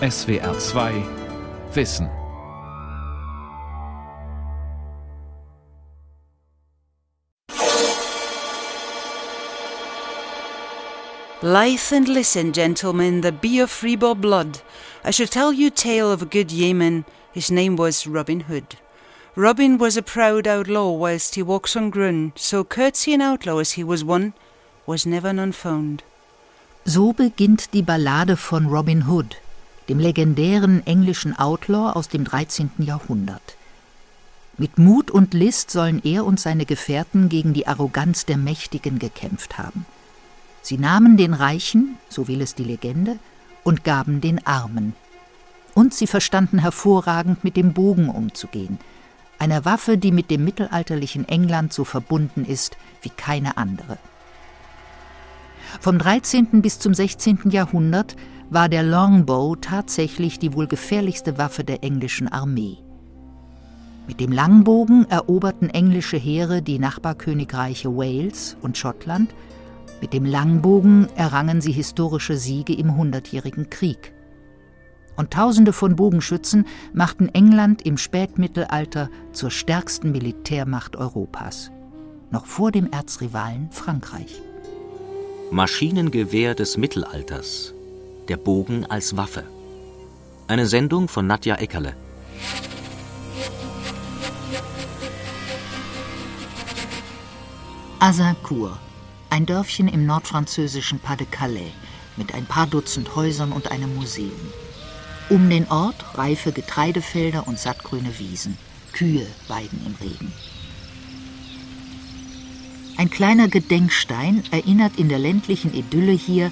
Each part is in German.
SWR 2 Wissen. Lithe and listen, gentlemen, the be of freeborn blood. I shall tell you tale of a good yeoman. His name was Robin Hood. Robin was a proud outlaw whilst he walks on grun, so courtesy an outlaw as he was one, was never none found. So beginnt die Ballade von Robin Hood, dem legendären englischen Outlaw aus dem 13. Jahrhundert. Mit Mut und List sollen er und seine Gefährten gegen die Arroganz der Mächtigen gekämpft haben. Sie nahmen den Reichen, so will es die Legende, und gaben den Armen. Und sie verstanden hervorragend mit dem Bogen umzugehen, einer Waffe, die mit dem mittelalterlichen England so verbunden ist wie keine andere. Vom 13. bis zum 16. Jahrhundert war der Longbow tatsächlich die wohl gefährlichste Waffe der englischen Armee. Mit dem Langbogen eroberten englische Heere die Nachbarkönigreiche Wales und Schottland, mit dem Langbogen errangen sie historische Siege im Hundertjährigen Krieg. Und Tausende von Bogenschützen machten England im Spätmittelalter zur stärksten Militärmacht Europas, noch vor dem Erzrivalen Frankreich. Maschinengewehr des Mittelalters. Der Bogen als Waffe. Eine Sendung von Nadja Eckerle. Azincourt, ein Dörfchen im nordfranzösischen Pas-de-Calais mit ein paar Dutzend Häusern und einem Museum. Um den Ort reife Getreidefelder und sattgrüne Wiesen. Kühe weiden im Regen. Ein kleiner Gedenkstein erinnert in der ländlichen Idylle hier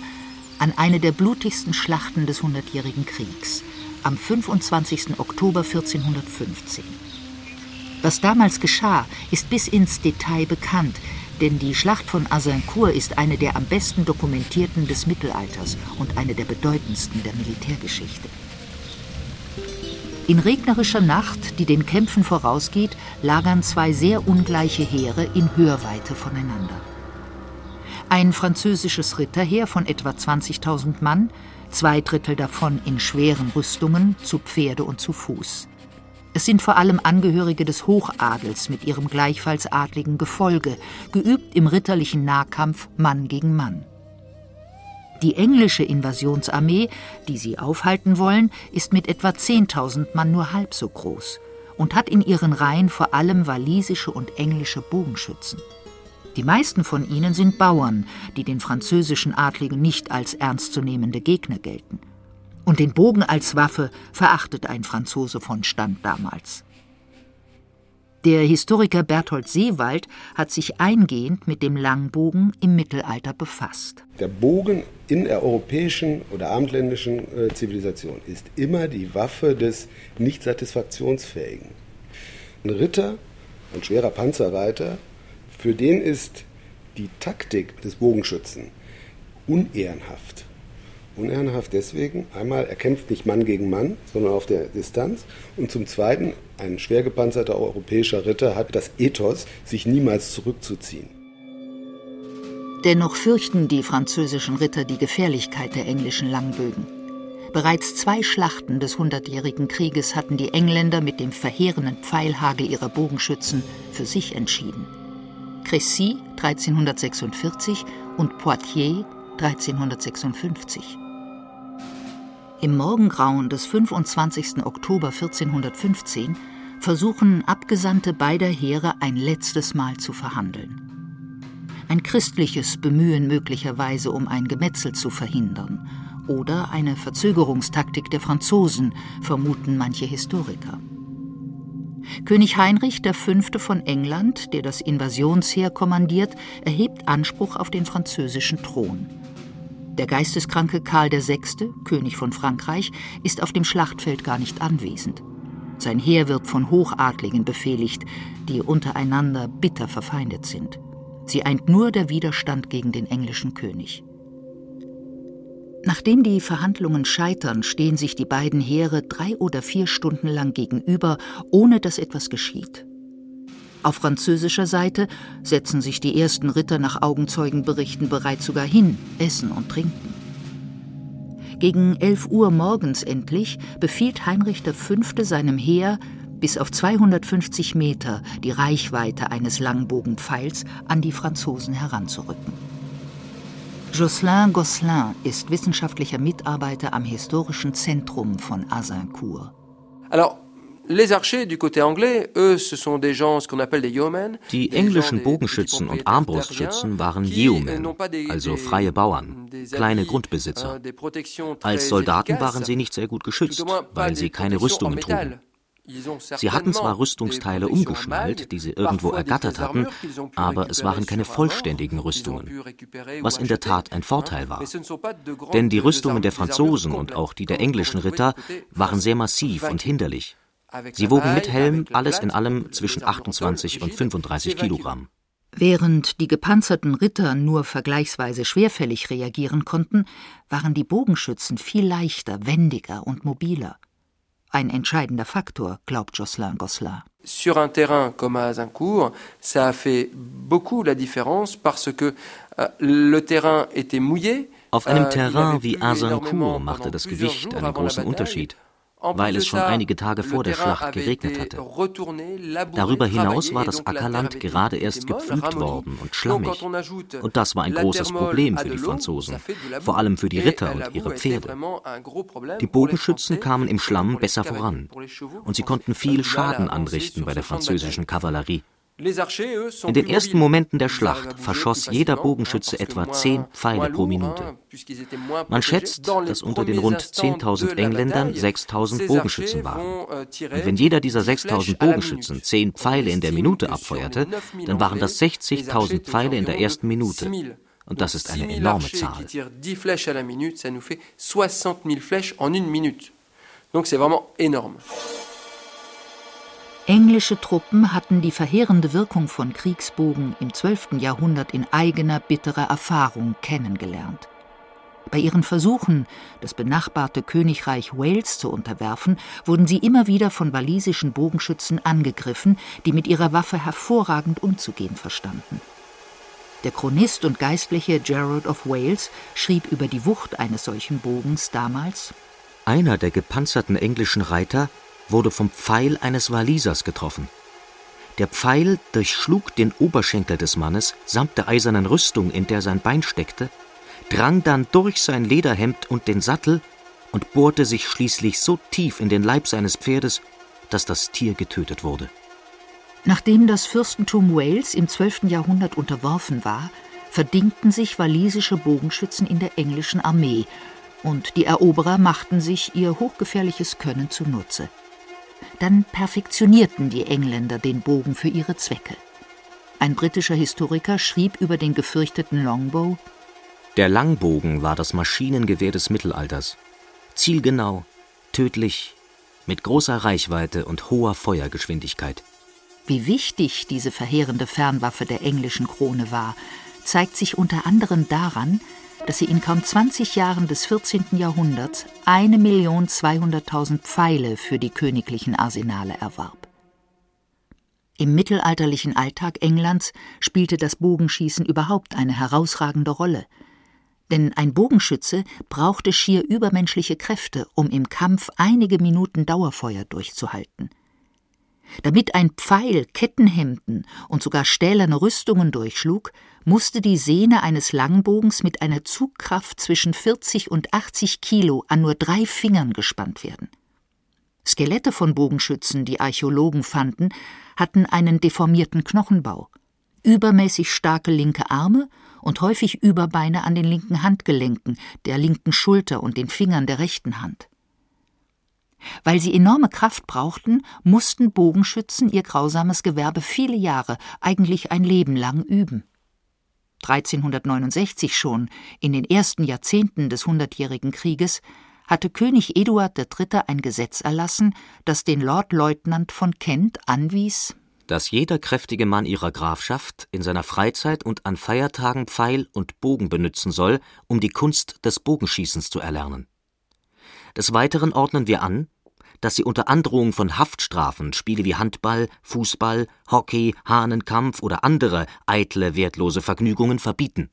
an eine der blutigsten Schlachten des Hundertjährigen Kriegs am 25. Oktober 1415. Was damals geschah, ist bis ins Detail bekannt, denn die Schlacht von Azincourt ist eine der am besten dokumentierten des Mittelalters und eine der bedeutendsten der Militärgeschichte. In regnerischer Nacht, die den Kämpfen vorausgeht, lagern zwei sehr ungleiche Heere in Hörweite voneinander. Ein französisches Ritterheer von etwa 20.000 Mann, zwei Drittel davon in schweren Rüstungen, zu Pferde und zu Fuß. Es sind vor allem Angehörige des Hochadels mit ihrem gleichfalls adligen Gefolge, geübt im ritterlichen Nahkampf Mann gegen Mann. Die englische Invasionsarmee, die sie aufhalten wollen, ist mit etwa 10.000 Mann nur halb so groß und hat in ihren Reihen vor allem walisische und englische Bogenschützen. Die meisten von ihnen sind Bauern, die den französischen Adligen nicht als ernstzunehmende Gegner gelten. Und den Bogen als Waffe verachtet ein Franzose von Stand damals. Der Historiker Berthold Seewald hat sich eingehend mit dem Langbogen im Mittelalter befasst. Der Bogen in der europäischen oder abendländischen äh, Zivilisation ist immer die Waffe des nicht satisfaktionsfähigen. Ein Ritter, ein schwerer Panzerreiter, für den ist die Taktik des Bogenschützen unehrenhaft. Unehrenhaft deswegen, einmal, er kämpft nicht Mann gegen Mann, sondern auf der Distanz. Und zum Zweiten, ein schwer gepanzerter europäischer Ritter hat das Ethos, sich niemals zurückzuziehen. Dennoch fürchten die französischen Ritter die Gefährlichkeit der englischen Langbögen. Bereits zwei Schlachten des Hundertjährigen Krieges hatten die Engländer mit dem verheerenden Pfeilhagel ihrer Bogenschützen für sich entschieden. Crécy 1346 und Poitiers 1356. Im Morgengrauen des 25. Oktober 1415 versuchen Abgesandte beider Heere ein letztes Mal zu verhandeln. Ein christliches Bemühen möglicherweise, um ein Gemetzel zu verhindern, oder eine Verzögerungstaktik der Franzosen, vermuten manche Historiker. König Heinrich V. von England, der das Invasionsheer kommandiert, erhebt Anspruch auf den französischen Thron. Der geisteskranke Karl VI., König von Frankreich, ist auf dem Schlachtfeld gar nicht anwesend. Sein Heer wird von Hochadligen befehligt, die untereinander bitter verfeindet sind. Sie eint nur der Widerstand gegen den englischen König. Nachdem die Verhandlungen scheitern, stehen sich die beiden Heere drei oder vier Stunden lang gegenüber, ohne dass etwas geschieht. Auf französischer Seite setzen sich die ersten Ritter nach Augenzeugenberichten bereits sogar hin, essen und trinken. Gegen 11 Uhr morgens endlich befiehlt Heinrich V. seinem Heer, bis auf 250 Meter die Reichweite eines Langbogenpfeils an die Franzosen heranzurücken. Jocelyn Gosselin ist wissenschaftlicher Mitarbeiter am historischen Zentrum von Azincourt. Alors, die englischen Bogenschützen und Armbrustschützen waren Yeomen, also freie Bauern, kleine Grundbesitzer. Als Soldaten waren sie nicht sehr gut geschützt, weil sie keine Rüstungen trugen. Sie hatten zwar Rüstungsteile umgeschnallt, die sie irgendwo ergattert hatten, aber es waren keine vollständigen Rüstungen, was in der Tat ein Vorteil war. Denn die Rüstungen der Franzosen und auch die der englischen Ritter waren sehr massiv und hinderlich. Sie wogen mit Helm alles in allem zwischen 28 und 35 Kilogramm. Während die gepanzerten Ritter nur vergleichsweise schwerfällig reagieren konnten, waren die Bogenschützen viel leichter, wendiger und mobiler. Ein entscheidender Faktor, glaubt Jocelyn Gosselin. Sur un terrain comme à Azincourt, ça a fait beaucoup la différence parce que euh, le terrain était mouillé. Auf einem euh, Terrain wie Azincourt machte das Gewicht einen großen Unterschied weil es schon einige Tage vor der Schlacht geregnet hatte. Darüber hinaus war das Ackerland gerade erst gepflügt worden und schlammig. Und das war ein großes Problem für die Franzosen, vor allem für die Ritter und ihre Pferde. Die Bogenschützen kamen im Schlamm besser voran und sie konnten viel Schaden anrichten bei der französischen Kavallerie. In den ersten Momenten der Schlacht verschoss jeder Bogenschütze etwa zehn Pfeile pro Minute. Man schätzt, dass unter den rund 10.000 Engländern 6.000 Bogenschützen waren. Euh, Und wenn jeder dieser 6.000 Bogenschützen zehn Pfeile in der Minute abfeuerte, dann waren das 60.000 Pfeile in der ersten Minute. Und das ist eine enorme Zahl. Donc c'est vraiment énorme. Englische Truppen hatten die verheerende Wirkung von Kriegsbogen im 12. Jahrhundert in eigener bitterer Erfahrung kennengelernt. Bei ihren Versuchen, das benachbarte Königreich Wales zu unterwerfen, wurden sie immer wieder von walisischen Bogenschützen angegriffen, die mit ihrer Waffe hervorragend umzugehen verstanden. Der Chronist und Geistliche Gerald of Wales schrieb über die Wucht eines solchen Bogens damals Einer der gepanzerten englischen Reiter wurde vom Pfeil eines Walisers getroffen. Der Pfeil durchschlug den Oberschenkel des Mannes samt der eisernen Rüstung, in der sein Bein steckte, drang dann durch sein Lederhemd und den Sattel und bohrte sich schließlich so tief in den Leib seines Pferdes, dass das Tier getötet wurde. Nachdem das Fürstentum Wales im 12. Jahrhundert unterworfen war, verdingten sich walisische Bogenschützen in der englischen Armee, und die Eroberer machten sich ihr hochgefährliches Können zunutze. Dann perfektionierten die Engländer den Bogen für ihre Zwecke. Ein britischer Historiker schrieb über den gefürchteten Longbow Der Langbogen war das Maschinengewehr des Mittelalters. Zielgenau, tödlich, mit großer Reichweite und hoher Feuergeschwindigkeit. Wie wichtig diese verheerende Fernwaffe der englischen Krone war, zeigt sich unter anderem daran, dass sie in kaum 20 Jahren des 14. Jahrhunderts 1.200.000 Pfeile für die königlichen Arsenale erwarb. Im mittelalterlichen Alltag Englands spielte das Bogenschießen überhaupt eine herausragende Rolle. Denn ein Bogenschütze brauchte schier übermenschliche Kräfte, um im Kampf einige Minuten Dauerfeuer durchzuhalten. Damit ein Pfeil Kettenhemden und sogar stählerne Rüstungen durchschlug, musste die Sehne eines Langbogens mit einer Zugkraft zwischen 40 und 80 Kilo an nur drei Fingern gespannt werden. Skelette von Bogenschützen, die Archäologen fanden, hatten einen deformierten Knochenbau, übermäßig starke linke Arme und häufig Überbeine an den linken Handgelenken, der linken Schulter und den Fingern der rechten Hand. Weil sie enorme Kraft brauchten, mussten Bogenschützen ihr grausames Gewerbe viele Jahre, eigentlich ein Leben lang üben. 1369 schon, in den ersten Jahrzehnten des Hundertjährigen Krieges, hatte König Eduard III. ein Gesetz erlassen, das den Lordleutnant von Kent anwies, dass jeder kräftige Mann ihrer Grafschaft in seiner Freizeit und an Feiertagen Pfeil und Bogen benützen soll, um die Kunst des Bogenschießens zu erlernen. Des Weiteren ordnen wir an, dass sie unter Androhung von Haftstrafen Spiele wie Handball, Fußball, Hockey, Hahnenkampf oder andere eitle, wertlose Vergnügungen verbieten.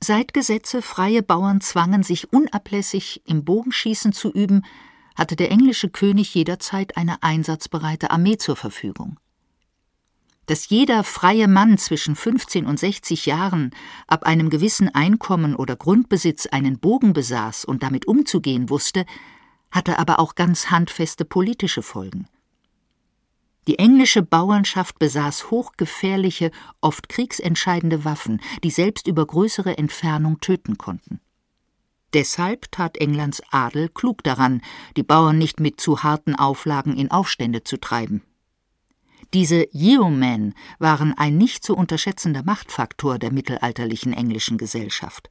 Seit Gesetze freie Bauern zwangen, sich unablässig im Bogenschießen zu üben, hatte der englische König jederzeit eine einsatzbereite Armee zur Verfügung. Dass jeder freie Mann zwischen 15 und 60 Jahren ab einem gewissen Einkommen oder Grundbesitz einen Bogen besaß und damit umzugehen wusste, hatte aber auch ganz handfeste politische Folgen. Die englische Bauernschaft besaß hochgefährliche, oft kriegsentscheidende Waffen, die selbst über größere Entfernung töten konnten. Deshalb tat Englands Adel klug daran, die Bauern nicht mit zu harten Auflagen in Aufstände zu treiben. Diese Yeomen waren ein nicht zu unterschätzender Machtfaktor der mittelalterlichen englischen Gesellschaft,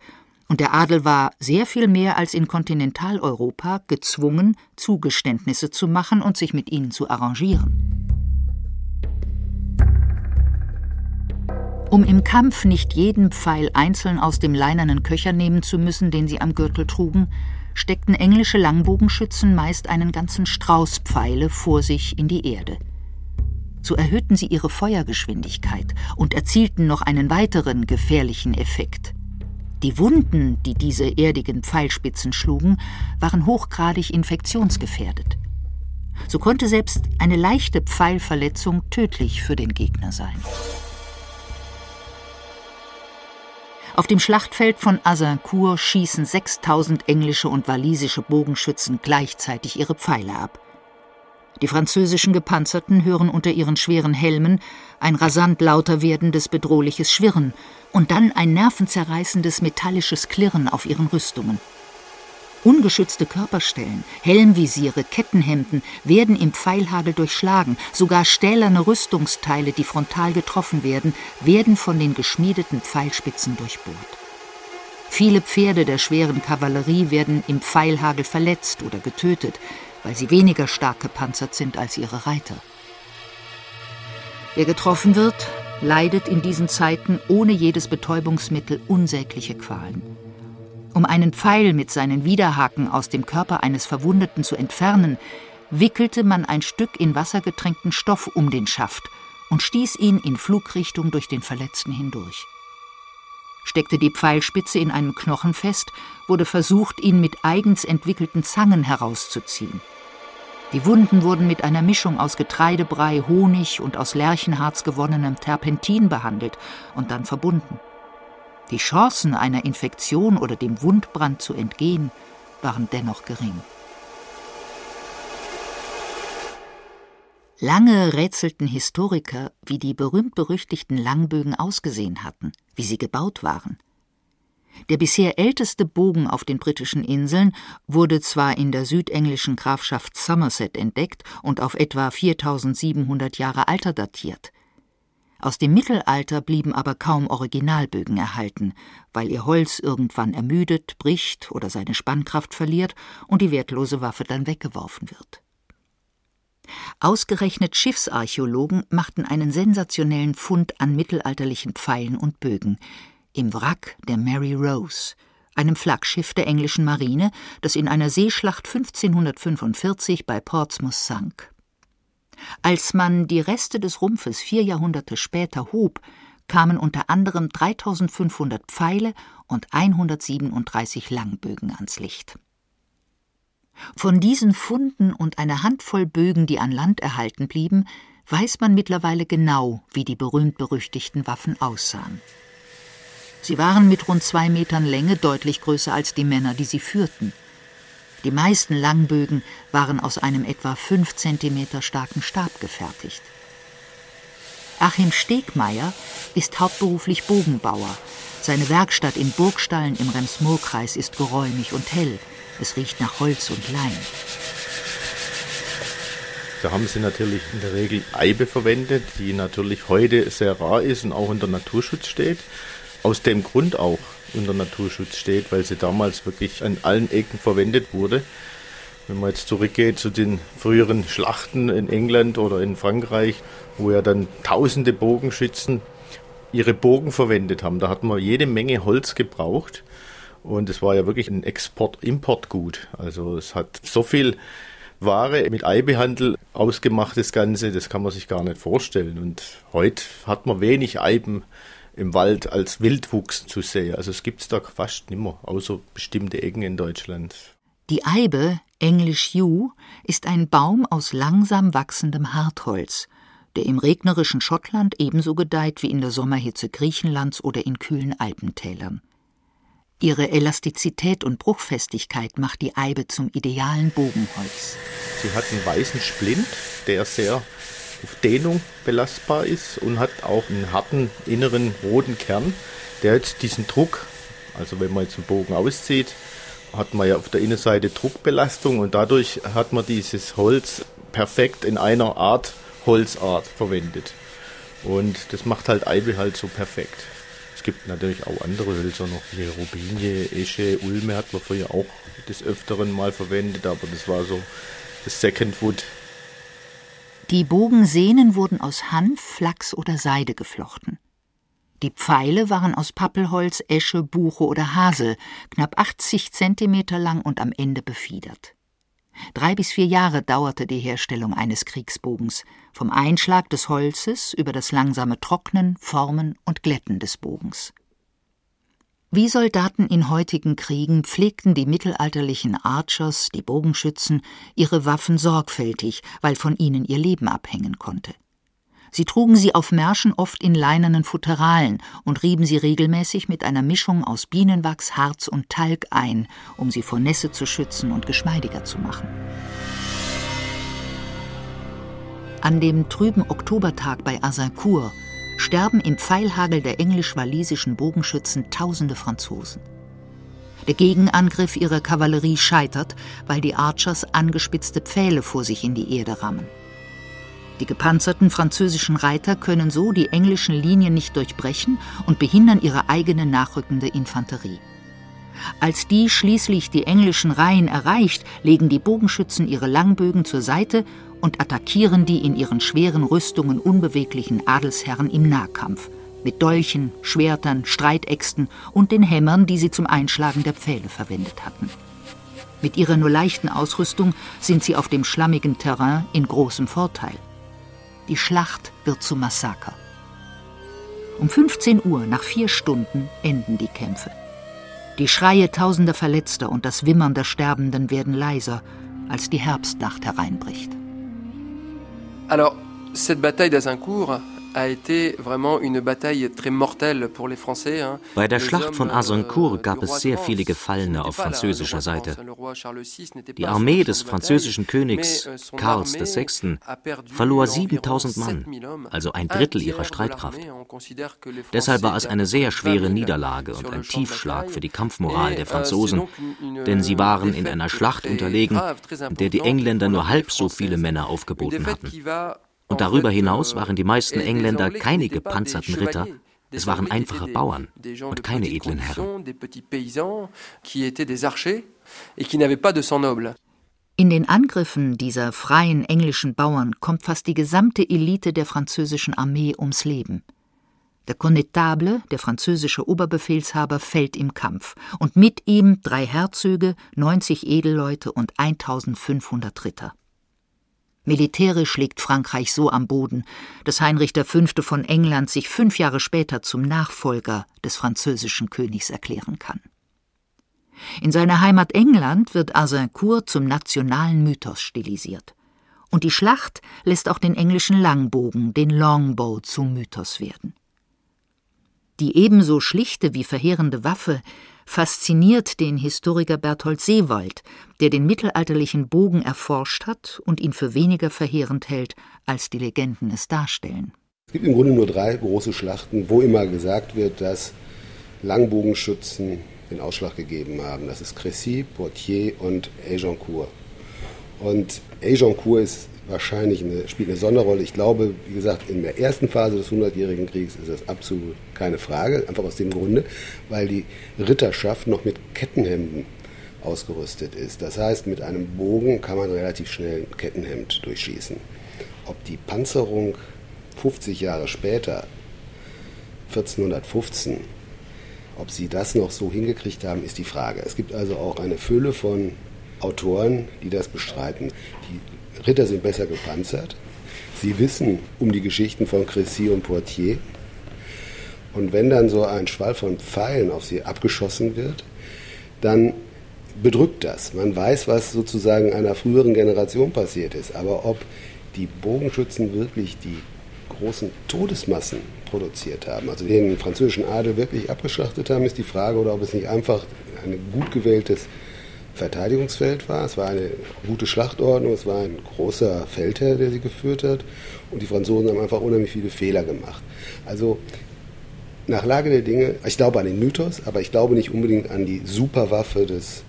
und der Adel war sehr viel mehr als in Kontinentaleuropa gezwungen, Zugeständnisse zu machen und sich mit ihnen zu arrangieren. Um im Kampf nicht jeden Pfeil einzeln aus dem leinernen Köcher nehmen zu müssen, den sie am Gürtel trugen, steckten englische Langbogenschützen meist einen ganzen Strauß Pfeile vor sich in die Erde. So erhöhten sie ihre Feuergeschwindigkeit und erzielten noch einen weiteren gefährlichen Effekt. Die Wunden, die diese erdigen Pfeilspitzen schlugen, waren hochgradig infektionsgefährdet. So konnte selbst eine leichte Pfeilverletzung tödlich für den Gegner sein. Auf dem Schlachtfeld von Azincourt schießen 6000 englische und walisische Bogenschützen gleichzeitig ihre Pfeile ab. Die französischen Gepanzerten hören unter ihren schweren Helmen ein rasant lauter werdendes bedrohliches Schwirren und dann ein nervenzerreißendes metallisches Klirren auf ihren Rüstungen. Ungeschützte Körperstellen, Helmvisiere, Kettenhemden werden im Pfeilhagel durchschlagen, sogar stählerne Rüstungsteile, die frontal getroffen werden, werden von den geschmiedeten Pfeilspitzen durchbohrt. Viele Pferde der schweren Kavallerie werden im Pfeilhagel verletzt oder getötet, weil sie weniger stark gepanzert sind als ihre Reiter. Wer getroffen wird, leidet in diesen Zeiten ohne jedes Betäubungsmittel unsägliche Qualen. Um einen Pfeil mit seinen Widerhaken aus dem Körper eines Verwundeten zu entfernen, wickelte man ein Stück in Wasser getränkten Stoff um den Schaft und stieß ihn in Flugrichtung durch den Verletzten hindurch. Steckte die Pfeilspitze in einem Knochen fest, wurde versucht, ihn mit eigens entwickelten Zangen herauszuziehen. Die Wunden wurden mit einer Mischung aus Getreidebrei, Honig und aus Lärchenharz gewonnenem Terpentin behandelt und dann verbunden. Die Chancen einer Infektion oder dem Wundbrand zu entgehen waren dennoch gering. Lange rätselten Historiker, wie die berühmt-berüchtigten Langbögen ausgesehen hatten, wie sie gebaut waren. Der bisher älteste Bogen auf den britischen Inseln wurde zwar in der südenglischen Grafschaft Somerset entdeckt und auf etwa 4700 Jahre Alter datiert. Aus dem Mittelalter blieben aber kaum Originalbögen erhalten, weil ihr Holz irgendwann ermüdet, bricht oder seine Spannkraft verliert und die wertlose Waffe dann weggeworfen wird. Ausgerechnet Schiffsarchäologen machten einen sensationellen Fund an mittelalterlichen Pfeilen und Bögen im Wrack der Mary Rose, einem Flaggschiff der englischen Marine, das in einer Seeschlacht 1545 bei Portsmouth sank. Als man die Reste des Rumpfes vier Jahrhunderte später hob, kamen unter anderem 3500 Pfeile und 137 Langbögen ans Licht. Von diesen Funden und einer Handvoll Bögen, die an Land erhalten blieben, weiß man mittlerweile genau, wie die berühmt-berüchtigten Waffen aussahen. Sie waren mit rund zwei Metern Länge deutlich größer als die Männer, die sie führten. Die meisten Langbögen waren aus einem etwa fünf Zentimeter starken Stab gefertigt. Achim Stegmeier ist hauptberuflich Bogenbauer. Seine Werkstatt in Burgstallen im Rems-Murr-Kreis ist geräumig und hell. Es riecht nach Holz und Leim. Da haben sie natürlich in der Regel Eibe verwendet, die natürlich heute sehr rar ist und auch unter Naturschutz steht. Aus dem Grund auch, unter Naturschutz steht, weil sie damals wirklich an allen Ecken verwendet wurde. Wenn man jetzt zurückgeht zu den früheren Schlachten in England oder in Frankreich, wo ja dann tausende Bogenschützen ihre Bogen verwendet haben, da hat man jede Menge Holz gebraucht und es war ja wirklich ein Export-Import-Gut. Also es hat so viel Ware mit Eibehandel ausgemacht, das Ganze, das kann man sich gar nicht vorstellen. Und heute hat man wenig Eiben im Wald als Wildwuchs zu sehen. Also es gibt es da fast nimmer, außer bestimmte Ecken in Deutschland. Die Eibe, englisch Yew, ist ein Baum aus langsam wachsendem Hartholz, der im regnerischen Schottland ebenso gedeiht wie in der Sommerhitze Griechenlands oder in kühlen Alpentälern. Ihre Elastizität und Bruchfestigkeit macht die Eibe zum idealen Bogenholz. Sie hat einen weißen Splint, der sehr auf Dehnung belastbar ist und hat auch einen harten inneren roten Kern, der jetzt diesen Druck, also wenn man jetzt einen Bogen auszieht, hat man ja auf der Innenseite Druckbelastung und dadurch hat man dieses Holz perfekt in einer Art Holzart verwendet. Und das macht halt Eibe halt so perfekt. Es gibt natürlich auch andere Hölzer noch, wie Robinie, Esche, Ulme hat man früher auch des Öfteren mal verwendet, aber das war so das Second Wood. Die Bogensehnen wurden aus Hanf, Flachs oder Seide geflochten. Die Pfeile waren aus Pappelholz, Esche, Buche oder Hasel, knapp 80 Zentimeter lang und am Ende befiedert. Drei bis vier Jahre dauerte die Herstellung eines Kriegsbogens, vom Einschlag des Holzes über das langsame Trocknen, Formen und Glätten des Bogens. Wie Soldaten in heutigen Kriegen pflegten die mittelalterlichen Archers, die Bogenschützen, ihre Waffen sorgfältig, weil von ihnen ihr Leben abhängen konnte. Sie trugen sie auf Märschen oft in leinenen Futteralen und rieben sie regelmäßig mit einer Mischung aus Bienenwachs, Harz und Talg ein, um sie vor Nässe zu schützen und geschmeidiger zu machen. An dem trüben Oktobertag bei Azincourt sterben im Pfeilhagel der englisch-walisischen Bogenschützen tausende Franzosen. Der Gegenangriff ihrer Kavallerie scheitert, weil die Archers angespitzte Pfähle vor sich in die Erde rammen. Die gepanzerten französischen Reiter können so die englischen Linien nicht durchbrechen und behindern ihre eigene nachrückende Infanterie. Als die schließlich die englischen Reihen erreicht, legen die Bogenschützen ihre Langbögen zur Seite und attackieren die in ihren schweren Rüstungen unbeweglichen Adelsherren im Nahkampf mit Dolchen, Schwertern, Streitäxten und den Hämmern, die sie zum Einschlagen der Pfähle verwendet hatten. Mit ihrer nur leichten Ausrüstung sind sie auf dem schlammigen Terrain in großem Vorteil. Die Schlacht wird zum Massaker. Um 15 Uhr, nach vier Stunden, enden die Kämpfe. Die Schreie tausender Verletzter und das Wimmern der Sterbenden werden leiser, als die Herbstnacht hereinbricht. Alors, cette bataille d'Azincourt bei der Schlacht von Azincourt euh, gab es sehr viele Gefallene auf französischer Seite. Die Armee des französischen Königs euh, Karls VI. verlor 7000 Mann, also ein Drittel ihrer Streitkraft. Deshalb war es eine sehr schwere Niederlage und ein Tiefschlag für die Kampfmoral der euh, Franzosen, denn sie waren in einer Schlacht unterlegen, in der die Engländer nur halb so viele Männer aufgeboten hatten. Und darüber hinaus waren die meisten Engländer keine gepanzerten Ritter, es waren einfache Bauern und keine edlen Herren. In den Angriffen dieser freien englischen Bauern kommt fast die gesamte Elite der französischen Armee ums Leben. Der Connetable, der französische Oberbefehlshaber, fällt im Kampf und mit ihm drei Herzöge, 90 Edelleute und 1500 Ritter. Militärisch liegt Frankreich so am Boden, dass Heinrich V. von England sich fünf Jahre später zum Nachfolger des französischen Königs erklären kann. In seiner Heimat England wird Azincourt zum nationalen Mythos stilisiert. Und die Schlacht lässt auch den englischen Langbogen, den Longbow, zum Mythos werden. Die ebenso schlichte wie verheerende Waffe fasziniert den Historiker Berthold Seewald, der den mittelalterlichen Bogen erforscht hat und ihn für weniger verheerend hält, als die Legenden es darstellen. Es gibt im Grunde nur drei große Schlachten, wo immer gesagt wird, dass Langbogenschützen den Ausschlag gegeben haben. Das ist Crécy, Poitiers und Agincourt. Und Agincourt ist wahrscheinlich eine, spielt eine Sonderrolle. Ich glaube, wie gesagt, in der ersten Phase des Hundertjährigen Kriegs ist das absolut keine Frage, einfach aus dem Grunde, weil die Ritterschaft noch mit Kettenhemden ausgerüstet ist. Das heißt, mit einem Bogen kann man relativ schnell ein Kettenhemd durchschießen. Ob die Panzerung 50 Jahre später, 1415, ob sie das noch so hingekriegt haben, ist die Frage. Es gibt also auch eine Fülle von Autoren, die das bestreiten. Die Ritter sind besser gepanzert. Sie wissen um die Geschichten von Crécy und Poitiers. Und wenn dann so ein Schwall von Pfeilen auf sie abgeschossen wird, dann bedrückt das. Man weiß, was sozusagen einer früheren Generation passiert ist. Aber ob die Bogenschützen wirklich die großen Todesmassen produziert haben, also den französischen Adel wirklich abgeschlachtet haben, ist die Frage, oder ob es nicht einfach ein gut gewähltes Verteidigungsfeld war. Es war eine gute Schlachtordnung, es war ein großer Feldherr, der sie geführt hat. Und die Franzosen haben einfach unheimlich viele Fehler gemacht. Also nach Lage der Dinge, ich glaube an den Mythos, aber ich glaube nicht unbedingt an die Superwaffe des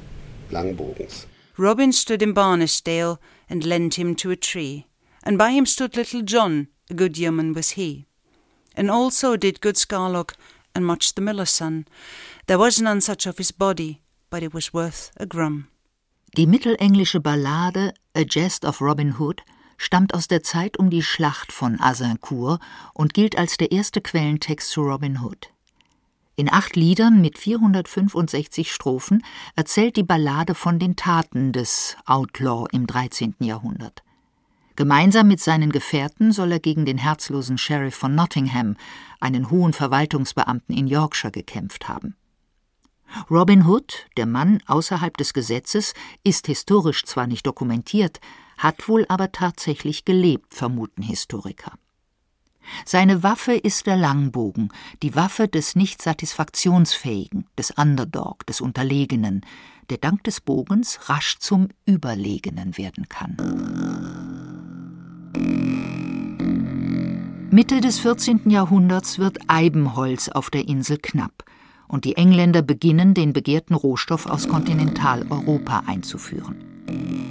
Langbogens. Robin stood in Barnesdale and lent him to a tree, and by him stood little John, a good yeoman was he. And also did good Scarlock and Much the miller's son. There was none such of his body, but it was worth a grum. Die mittelenglische Ballade A Jest of Robin Hood stammt aus der Zeit um die Schlacht von Azincourt und gilt als der erste Quellentext zu Robin Hood. In acht Liedern mit 465 Strophen erzählt die Ballade von den Taten des Outlaw im 13. Jahrhundert. Gemeinsam mit seinen Gefährten soll er gegen den herzlosen Sheriff von Nottingham, einen hohen Verwaltungsbeamten in Yorkshire, gekämpft haben. Robin Hood, der Mann außerhalb des Gesetzes, ist historisch zwar nicht dokumentiert, hat wohl aber tatsächlich gelebt, vermuten Historiker. Seine Waffe ist der Langbogen, die Waffe des nicht satisfaktionsfähigen, des Underdog, des Unterlegenen, der dank des Bogens rasch zum Überlegenen werden kann. Mitte des 14. Jahrhunderts wird Eibenholz auf der Insel knapp und die Engländer beginnen, den begehrten Rohstoff aus Kontinentaleuropa einzuführen.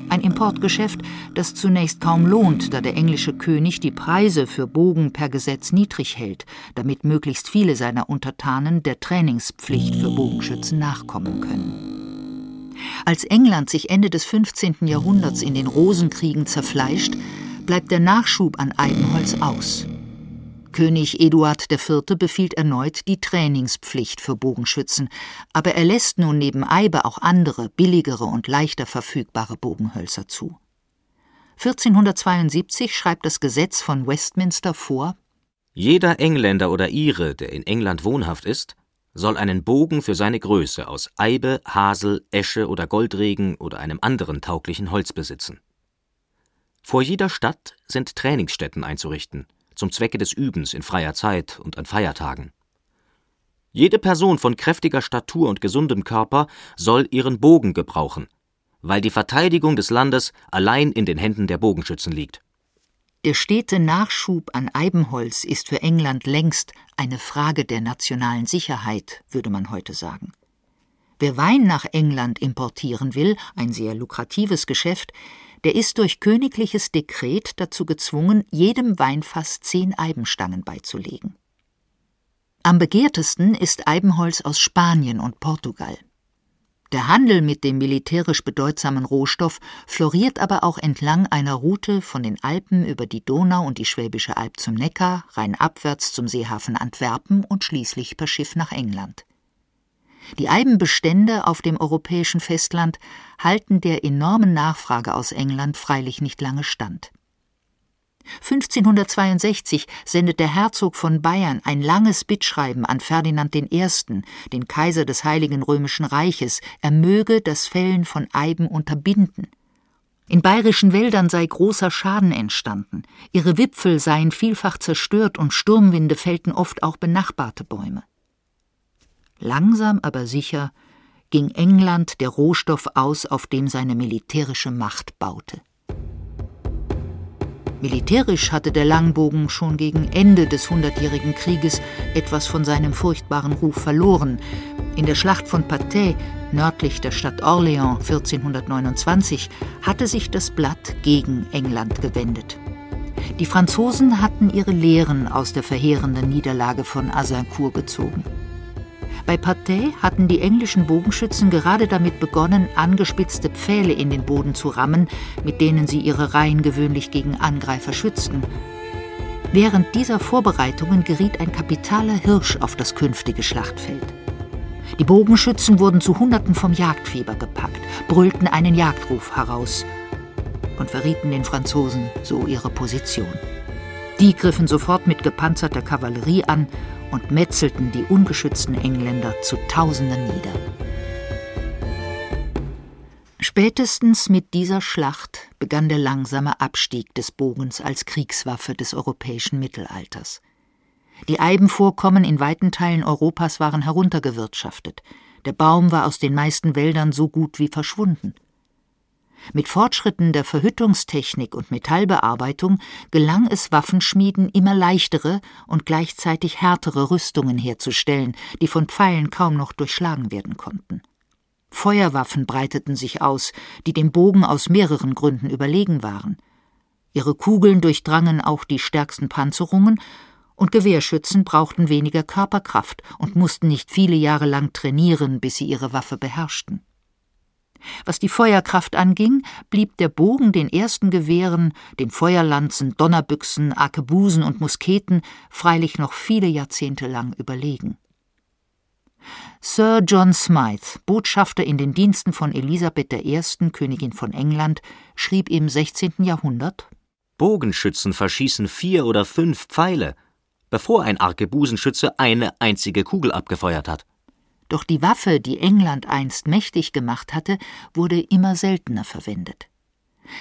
Ein Importgeschäft, das zunächst kaum lohnt, da der englische König die Preise für Bogen per Gesetz niedrig hält, damit möglichst viele seiner Untertanen der Trainingspflicht für Bogenschützen nachkommen können. Als England sich Ende des 15. Jahrhunderts in den Rosenkriegen zerfleischt, bleibt der Nachschub an Eibenholz aus. König Eduard IV. befiehlt erneut die Trainingspflicht für Bogenschützen, aber er lässt nun neben Eibe auch andere, billigere und leichter verfügbare Bogenhölzer zu. 1472 schreibt das Gesetz von Westminster vor Jeder Engländer oder Ire, der in England wohnhaft ist, soll einen Bogen für seine Größe aus Eibe, Hasel, Esche oder Goldregen oder einem anderen tauglichen Holz besitzen. Vor jeder Stadt sind Trainingsstätten einzurichten, zum Zwecke des Übens in freier Zeit und an Feiertagen. Jede Person von kräftiger Statur und gesundem Körper soll ihren Bogen gebrauchen, weil die Verteidigung des Landes allein in den Händen der Bogenschützen liegt. Der stete Nachschub an Eibenholz ist für England längst eine Frage der nationalen Sicherheit, würde man heute sagen. Wer Wein nach England importieren will, ein sehr lukratives Geschäft, der ist durch königliches Dekret dazu gezwungen, jedem Weinfass zehn Eibenstangen beizulegen. Am begehrtesten ist Eibenholz aus Spanien und Portugal. Der Handel mit dem militärisch bedeutsamen Rohstoff floriert aber auch entlang einer Route von den Alpen über die Donau und die Schwäbische Alb zum Neckar, rheinabwärts zum Seehafen Antwerpen und schließlich per Schiff nach England. Die Eibenbestände auf dem europäischen Festland halten der enormen Nachfrage aus England freilich nicht lange stand. 1562 sendet der Herzog von Bayern ein langes Bittschreiben an Ferdinand I., den Kaiser des Heiligen Römischen Reiches, er möge das Fällen von Eiben unterbinden. In bayerischen Wäldern sei großer Schaden entstanden, ihre Wipfel seien vielfach zerstört und Sturmwinde fällten oft auch benachbarte Bäume. Langsam aber sicher ging England der Rohstoff aus, auf dem seine militärische Macht baute. Militärisch hatte der Langbogen schon gegen Ende des Hundertjährigen Krieges etwas von seinem furchtbaren Ruf verloren. In der Schlacht von Patay, nördlich der Stadt Orléans 1429, hatte sich das Blatt gegen England gewendet. Die Franzosen hatten ihre Lehren aus der verheerenden Niederlage von Azincourt gezogen. Bei Patay hatten die englischen Bogenschützen gerade damit begonnen, angespitzte Pfähle in den Boden zu rammen, mit denen sie ihre Reihen gewöhnlich gegen Angreifer schützten. Während dieser Vorbereitungen geriet ein kapitaler Hirsch auf das künftige Schlachtfeld. Die Bogenschützen wurden zu Hunderten vom Jagdfieber gepackt, brüllten einen Jagdruf heraus und verrieten den Franzosen so ihre Position. Die griffen sofort mit gepanzerter Kavallerie an und metzelten die ungeschützten Engländer zu Tausenden nieder. Spätestens mit dieser Schlacht begann der langsame Abstieg des Bogens als Kriegswaffe des europäischen Mittelalters. Die Eibenvorkommen in weiten Teilen Europas waren heruntergewirtschaftet. Der Baum war aus den meisten Wäldern so gut wie verschwunden. Mit Fortschritten der Verhüttungstechnik und Metallbearbeitung gelang es Waffenschmieden immer leichtere und gleichzeitig härtere Rüstungen herzustellen, die von Pfeilen kaum noch durchschlagen werden konnten. Feuerwaffen breiteten sich aus, die dem Bogen aus mehreren Gründen überlegen waren. Ihre Kugeln durchdrangen auch die stärksten Panzerungen, und Gewehrschützen brauchten weniger Körperkraft und mussten nicht viele Jahre lang trainieren, bis sie ihre Waffe beherrschten. Was die Feuerkraft anging, blieb der Bogen den ersten Gewehren, den Feuerlanzen, Donnerbüchsen, Arkebusen und Musketen freilich noch viele Jahrzehnte lang überlegen. Sir John Smythe, Botschafter in den Diensten von Elisabeth I., Königin von England, schrieb im 16. Jahrhundert Bogenschützen verschießen vier oder fünf Pfeile, bevor ein Arkebusenschütze eine einzige Kugel abgefeuert hat. Doch die Waffe, die England einst mächtig gemacht hatte, wurde immer seltener verwendet.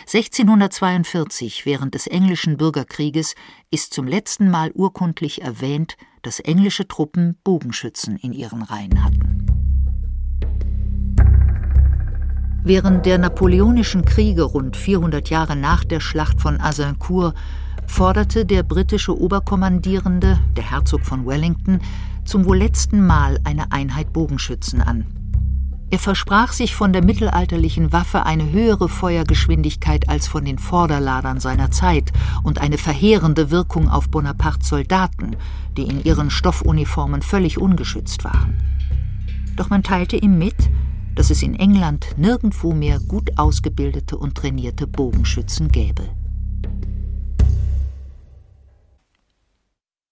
1642, während des englischen Bürgerkrieges, ist zum letzten Mal urkundlich erwähnt, dass englische Truppen Bogenschützen in ihren Reihen hatten. Während der napoleonischen Kriege rund 400 Jahre nach der Schlacht von Azincourt forderte der britische Oberkommandierende, der Herzog von Wellington, zum wohl letzten Mal eine Einheit Bogenschützen an. Er versprach sich von der mittelalterlichen Waffe eine höhere Feuergeschwindigkeit als von den Vorderladern seiner Zeit und eine verheerende Wirkung auf Bonapartes Soldaten, die in ihren Stoffuniformen völlig ungeschützt waren. Doch man teilte ihm mit, dass es in England nirgendwo mehr gut ausgebildete und trainierte Bogenschützen gäbe.